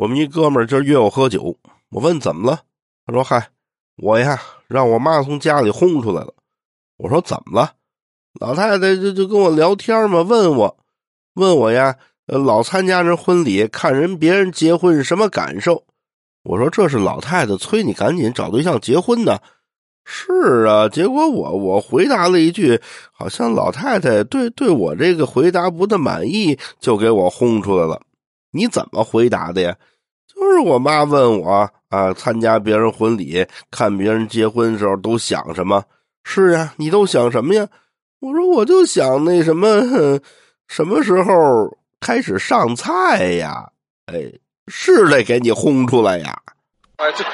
我们一哥们儿今儿约我喝酒，我问怎么了，他说：“嗨，我呀让我妈从家里轰出来了。”我说：“怎么了？”老太太就就跟我聊天嘛，问我，问我呀，老参加人婚礼，看人别人结婚什么感受？我说：“这是老太太催你赶紧找对象结婚呢。”是啊，结果我我回答了一句，好像老太太对对我这个回答不太满意，就给我轰出来了。你怎么回答的呀？就是我妈问我啊，参加别人婚礼，看别人结婚的时候都想什么？是呀，你都想什么呀？我说我就想那什么，什么时候开始上菜呀？哎，是得给你轰出来呀！哎，对。